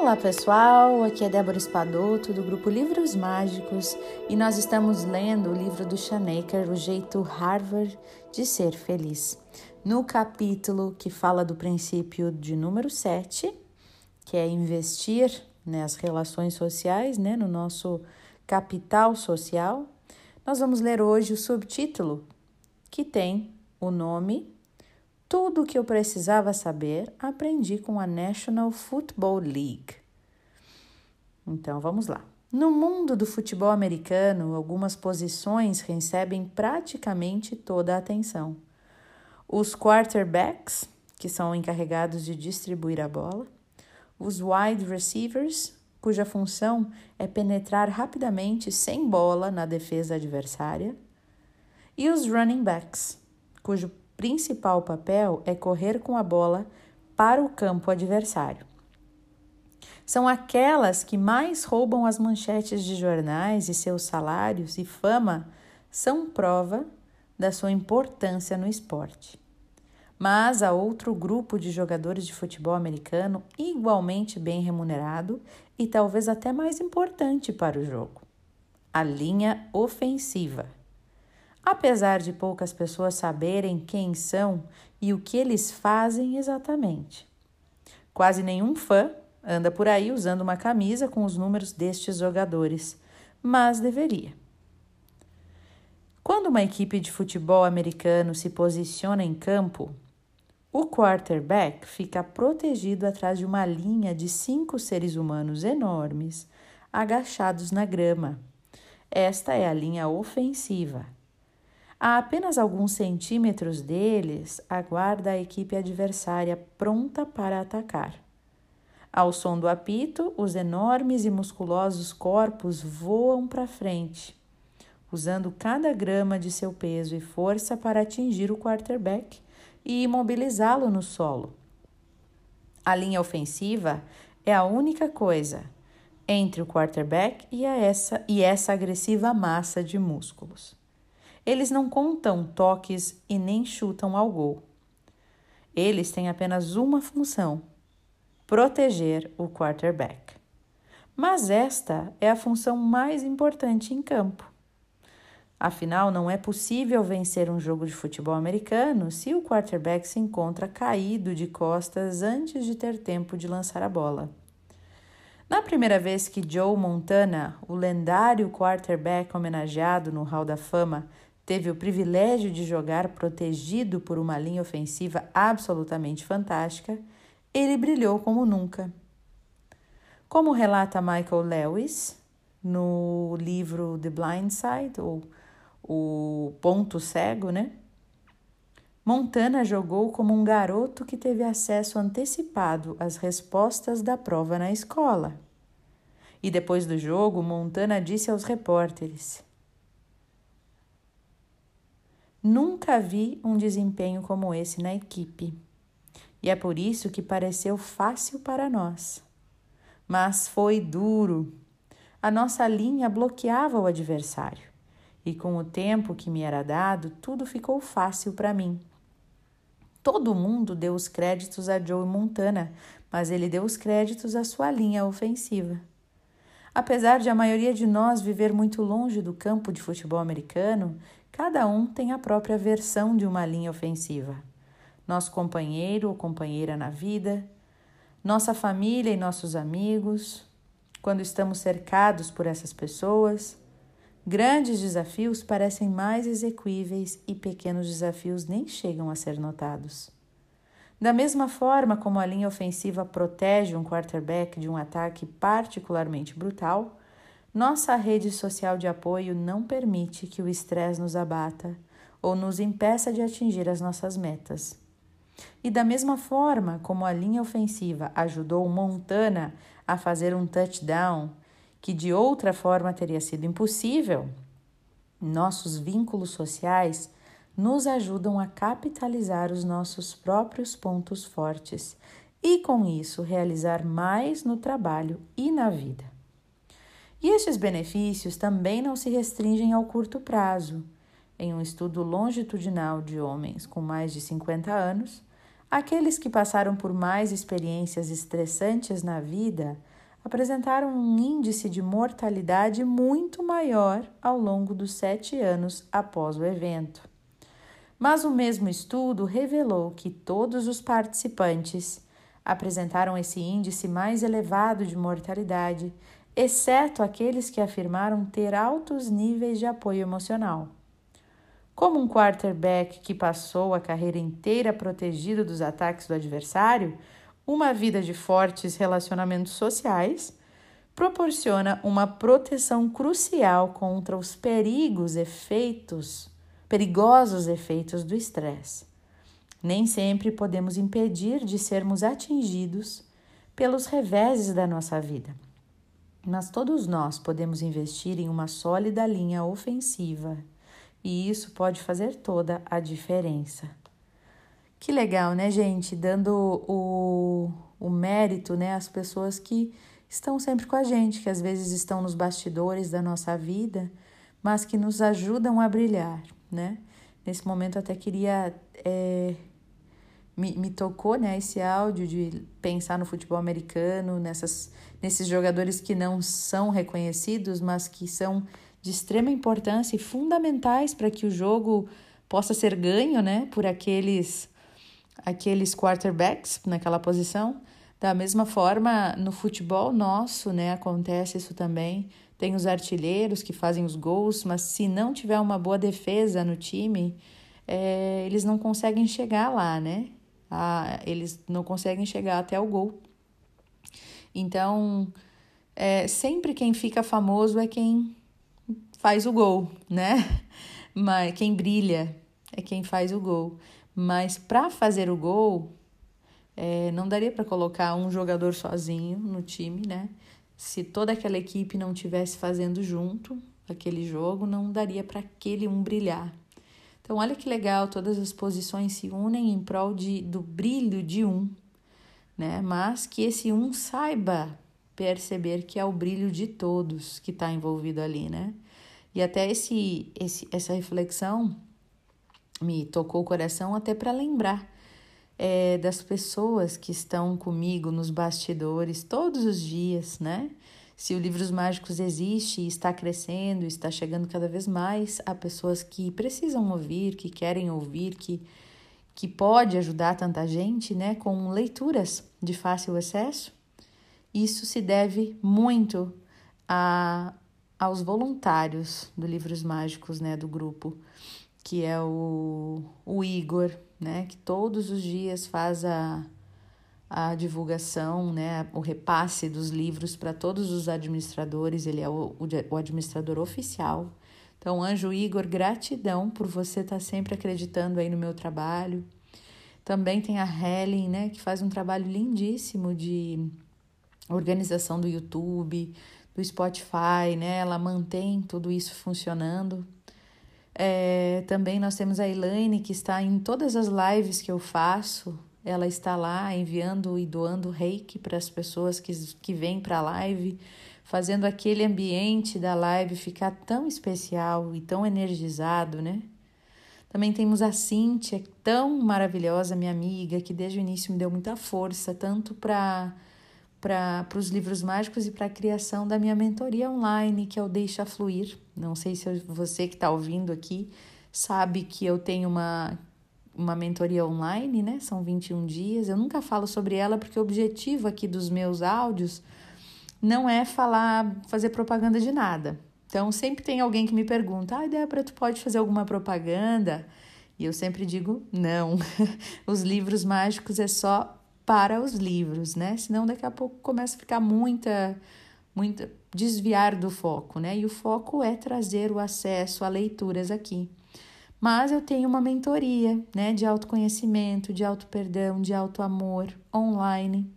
Olá pessoal, aqui é Débora Espadoto do grupo Livros Mágicos e nós estamos lendo o livro do Shanaker, O Jeito Harvard de Ser Feliz. No capítulo que fala do princípio de número 7, que é investir nas relações sociais, né, no nosso capital social, nós vamos ler hoje o subtítulo que tem o nome tudo o que eu precisava saber aprendi com a National Football League. Então vamos lá. No mundo do futebol americano, algumas posições recebem praticamente toda a atenção. Os quarterbacks, que são encarregados de distribuir a bola, os wide receivers, cuja função é penetrar rapidamente sem bola na defesa adversária, e os running backs, cujo principal papel é correr com a bola para o campo adversário. São aquelas que mais roubam as manchetes de jornais e seus salários e fama são prova da sua importância no esporte. Mas há outro grupo de jogadores de futebol americano igualmente bem remunerado e talvez até mais importante para o jogo: a linha ofensiva. Apesar de poucas pessoas saberem quem são e o que eles fazem exatamente. Quase nenhum fã anda por aí usando uma camisa com os números destes jogadores, mas deveria. Quando uma equipe de futebol americano se posiciona em campo, o quarterback fica protegido atrás de uma linha de cinco seres humanos enormes, agachados na grama. Esta é a linha ofensiva. A apenas alguns centímetros deles, aguarda a equipe adversária pronta para atacar. Ao som do apito, os enormes e musculosos corpos voam para frente, usando cada grama de seu peso e força para atingir o quarterback e imobilizá-lo no solo. A linha ofensiva é a única coisa entre o quarterback e, essa, e essa agressiva massa de músculos. Eles não contam toques e nem chutam ao gol. Eles têm apenas uma função: proteger o quarterback. Mas esta é a função mais importante em campo. Afinal, não é possível vencer um jogo de futebol americano se o quarterback se encontra caído de costas antes de ter tempo de lançar a bola. Na primeira vez que Joe Montana, o lendário quarterback homenageado no Hall da Fama, teve o privilégio de jogar protegido por uma linha ofensiva absolutamente fantástica, ele brilhou como nunca. Como relata Michael Lewis no livro The Blind Side, ou O Ponto Cego, né? Montana jogou como um garoto que teve acesso antecipado às respostas da prova na escola. E depois do jogo, Montana disse aos repórteres: Nunca vi um desempenho como esse na equipe. E é por isso que pareceu fácil para nós. Mas foi duro. A nossa linha bloqueava o adversário. E com o tempo que me era dado, tudo ficou fácil para mim. Todo mundo deu os créditos a Joe Montana, mas ele deu os créditos à sua linha ofensiva. Apesar de a maioria de nós viver muito longe do campo de futebol americano, Cada um tem a própria versão de uma linha ofensiva. Nosso companheiro ou companheira na vida, nossa família e nossos amigos, quando estamos cercados por essas pessoas, grandes desafios parecem mais execuíveis e pequenos desafios nem chegam a ser notados. Da mesma forma como a linha ofensiva protege um quarterback de um ataque particularmente brutal, nossa rede social de apoio não permite que o estresse nos abata ou nos impeça de atingir as nossas metas. E da mesma forma como a linha ofensiva ajudou Montana a fazer um touchdown que de outra forma teria sido impossível, nossos vínculos sociais nos ajudam a capitalizar os nossos próprios pontos fortes e, com isso, realizar mais no trabalho e na vida. E estes benefícios também não se restringem ao curto prazo. Em um estudo longitudinal de homens com mais de 50 anos, aqueles que passaram por mais experiências estressantes na vida apresentaram um índice de mortalidade muito maior ao longo dos sete anos após o evento. Mas o mesmo estudo revelou que todos os participantes apresentaram esse índice mais elevado de mortalidade, exceto aqueles que afirmaram ter altos níveis de apoio emocional. Como um quarterback que passou a carreira inteira protegido dos ataques do adversário, uma vida de fortes relacionamentos sociais proporciona uma proteção crucial contra os perigos efeitos, perigosos efeitos do estresse. Nem sempre podemos impedir de sermos atingidos pelos reveses da nossa vida. Mas todos nós podemos investir em uma sólida linha ofensiva, e isso pode fazer toda a diferença. Que legal, né, gente? Dando o, o mérito né, às pessoas que estão sempre com a gente, que às vezes estão nos bastidores da nossa vida, mas que nos ajudam a brilhar, né? Nesse momento até queria. É, me, me tocou né, esse áudio de pensar no futebol americano, nessas, nesses jogadores que não são reconhecidos, mas que são de extrema importância e fundamentais para que o jogo possa ser ganho né, por aqueles aqueles quarterbacks naquela posição. Da mesma forma, no futebol nosso, né, acontece isso também. Tem os artilheiros que fazem os gols, mas se não tiver uma boa defesa no time, é, eles não conseguem chegar lá, né? Ah, eles não conseguem chegar até o gol. Então, é, sempre quem fica famoso é quem faz o gol, né? Mas quem brilha é quem faz o gol. Mas para fazer o gol, é, não daria para colocar um jogador sozinho no time, né? Se toda aquela equipe não tivesse fazendo junto aquele jogo, não daria para aquele um brilhar. Então, olha que legal, todas as posições se unem em prol de, do brilho de um, né? Mas que esse um saiba perceber que é o brilho de todos que está envolvido ali, né? E até esse, esse, essa reflexão me tocou o coração até para lembrar é, das pessoas que estão comigo nos bastidores todos os dias, né? Se o Livros Mágicos existe e está crescendo, está chegando cada vez mais a pessoas que precisam ouvir, que querem ouvir, que, que pode ajudar tanta gente, né? Com leituras de fácil acesso, isso se deve muito a, aos voluntários do Livros Mágicos, né? Do grupo que é o, o Igor, né, que todos os dias faz a, a divulgação, né, o repasse dos livros para todos os administradores, ele é o, o administrador oficial. Então, Anjo Igor, gratidão por você estar tá sempre acreditando aí no meu trabalho. Também tem a Helen, né, que faz um trabalho lindíssimo de organização do YouTube, do Spotify, né? Ela mantém tudo isso funcionando. É, também nós temos a Elaine, que está em todas as lives que eu faço. Ela está lá enviando e doando reiki para as pessoas que, que vêm para a live, fazendo aquele ambiente da live ficar tão especial e tão energizado, né? Também temos a Cíntia, tão maravilhosa, minha amiga, que desde o início me deu muita força, tanto para para os livros mágicos e para a criação da minha mentoria online, que é o Deixa Fluir. Não sei se você que está ouvindo aqui sabe que eu tenho uma, uma mentoria online, né? São 21 dias. Eu nunca falo sobre ela porque o objetivo aqui dos meus áudios não é falar, fazer propaganda de nada. Então, sempre tem alguém que me pergunta: ah, Débora, tu pode fazer alguma propaganda? E eu sempre digo: não. Os livros mágicos é só para os livros, né? Senão daqui a pouco começa a ficar muita, muita desviar do foco, né? E o foco é trazer o acesso a leituras aqui. Mas eu tenho uma mentoria, né, de autoconhecimento, de auto-perdão, de auto-amor online,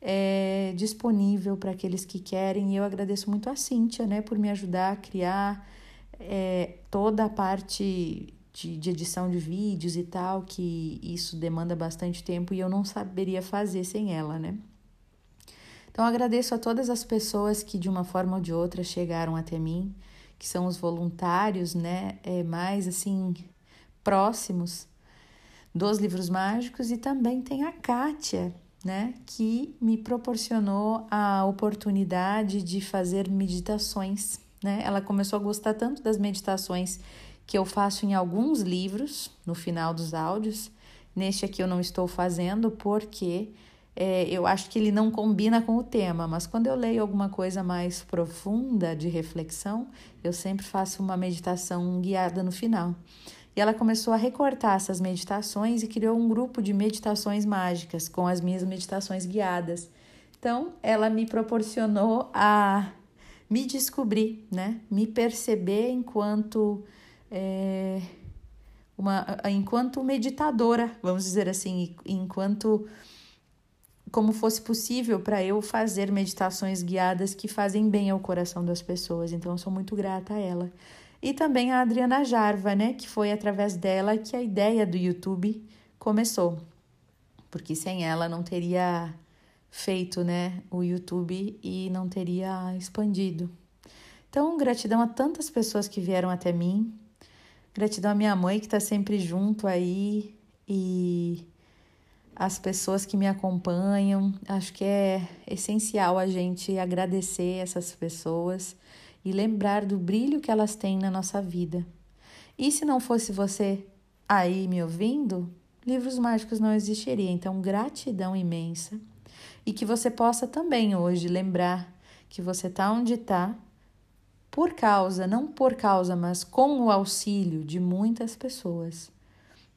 é, disponível para aqueles que querem. E eu agradeço muito a Cíntia, né, por me ajudar a criar é, toda a parte de, de edição de vídeos e tal, que isso demanda bastante tempo e eu não saberia fazer sem ela, né? Então agradeço a todas as pessoas que de uma forma ou de outra chegaram até mim, que são os voluntários, né, é, mais assim próximos dos livros mágicos e também tem a Kátia, né, que me proporcionou a oportunidade de fazer meditações. Né? Ela começou a gostar tanto das meditações que eu faço em alguns livros, no final dos áudios. Neste aqui eu não estou fazendo porque é, eu acho que ele não combina com o tema, mas quando eu leio alguma coisa mais profunda de reflexão, eu sempre faço uma meditação guiada no final. E ela começou a recortar essas meditações e criou um grupo de meditações mágicas com as minhas meditações guiadas. Então, ela me proporcionou a me descobrir, né? Me perceber enquanto é, uma, enquanto meditadora, vamos dizer assim, enquanto como fosse possível para eu fazer meditações guiadas que fazem bem ao coração das pessoas. Então, eu sou muito grata a ela e também a Adriana Jarva, né, que foi através dela que a ideia do YouTube começou. Porque sem ela não teria feito, né, o YouTube e não teria expandido. Então, gratidão a tantas pessoas que vieram até mim. Gratidão à minha mãe que está sempre junto aí e as pessoas que me acompanham. Acho que é essencial a gente agradecer essas pessoas e lembrar do brilho que elas têm na nossa vida. E se não fosse você aí me ouvindo, livros mágicos não existiria. Então, gratidão imensa. E que você possa também hoje lembrar que você está onde está por causa, não por causa, mas com o auxílio de muitas pessoas,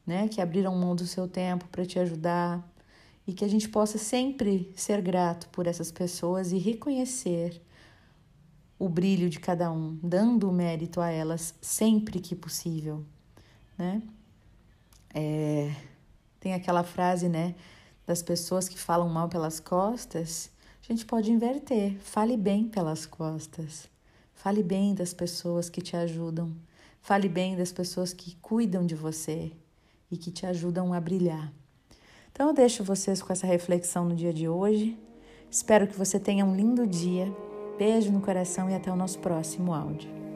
né, que abriram mão do seu tempo para te ajudar e que a gente possa sempre ser grato por essas pessoas e reconhecer o brilho de cada um, dando mérito a elas sempre que possível, né? É, tem aquela frase, né, das pessoas que falam mal pelas costas, a gente pode inverter, fale bem pelas costas, fale bem das pessoas que te ajudam, fale bem das pessoas que cuidam de você e que te ajudam a brilhar. Então eu deixo vocês com essa reflexão no dia de hoje. Espero que você tenha um lindo dia Beijo no coração e até o nosso próximo áudio.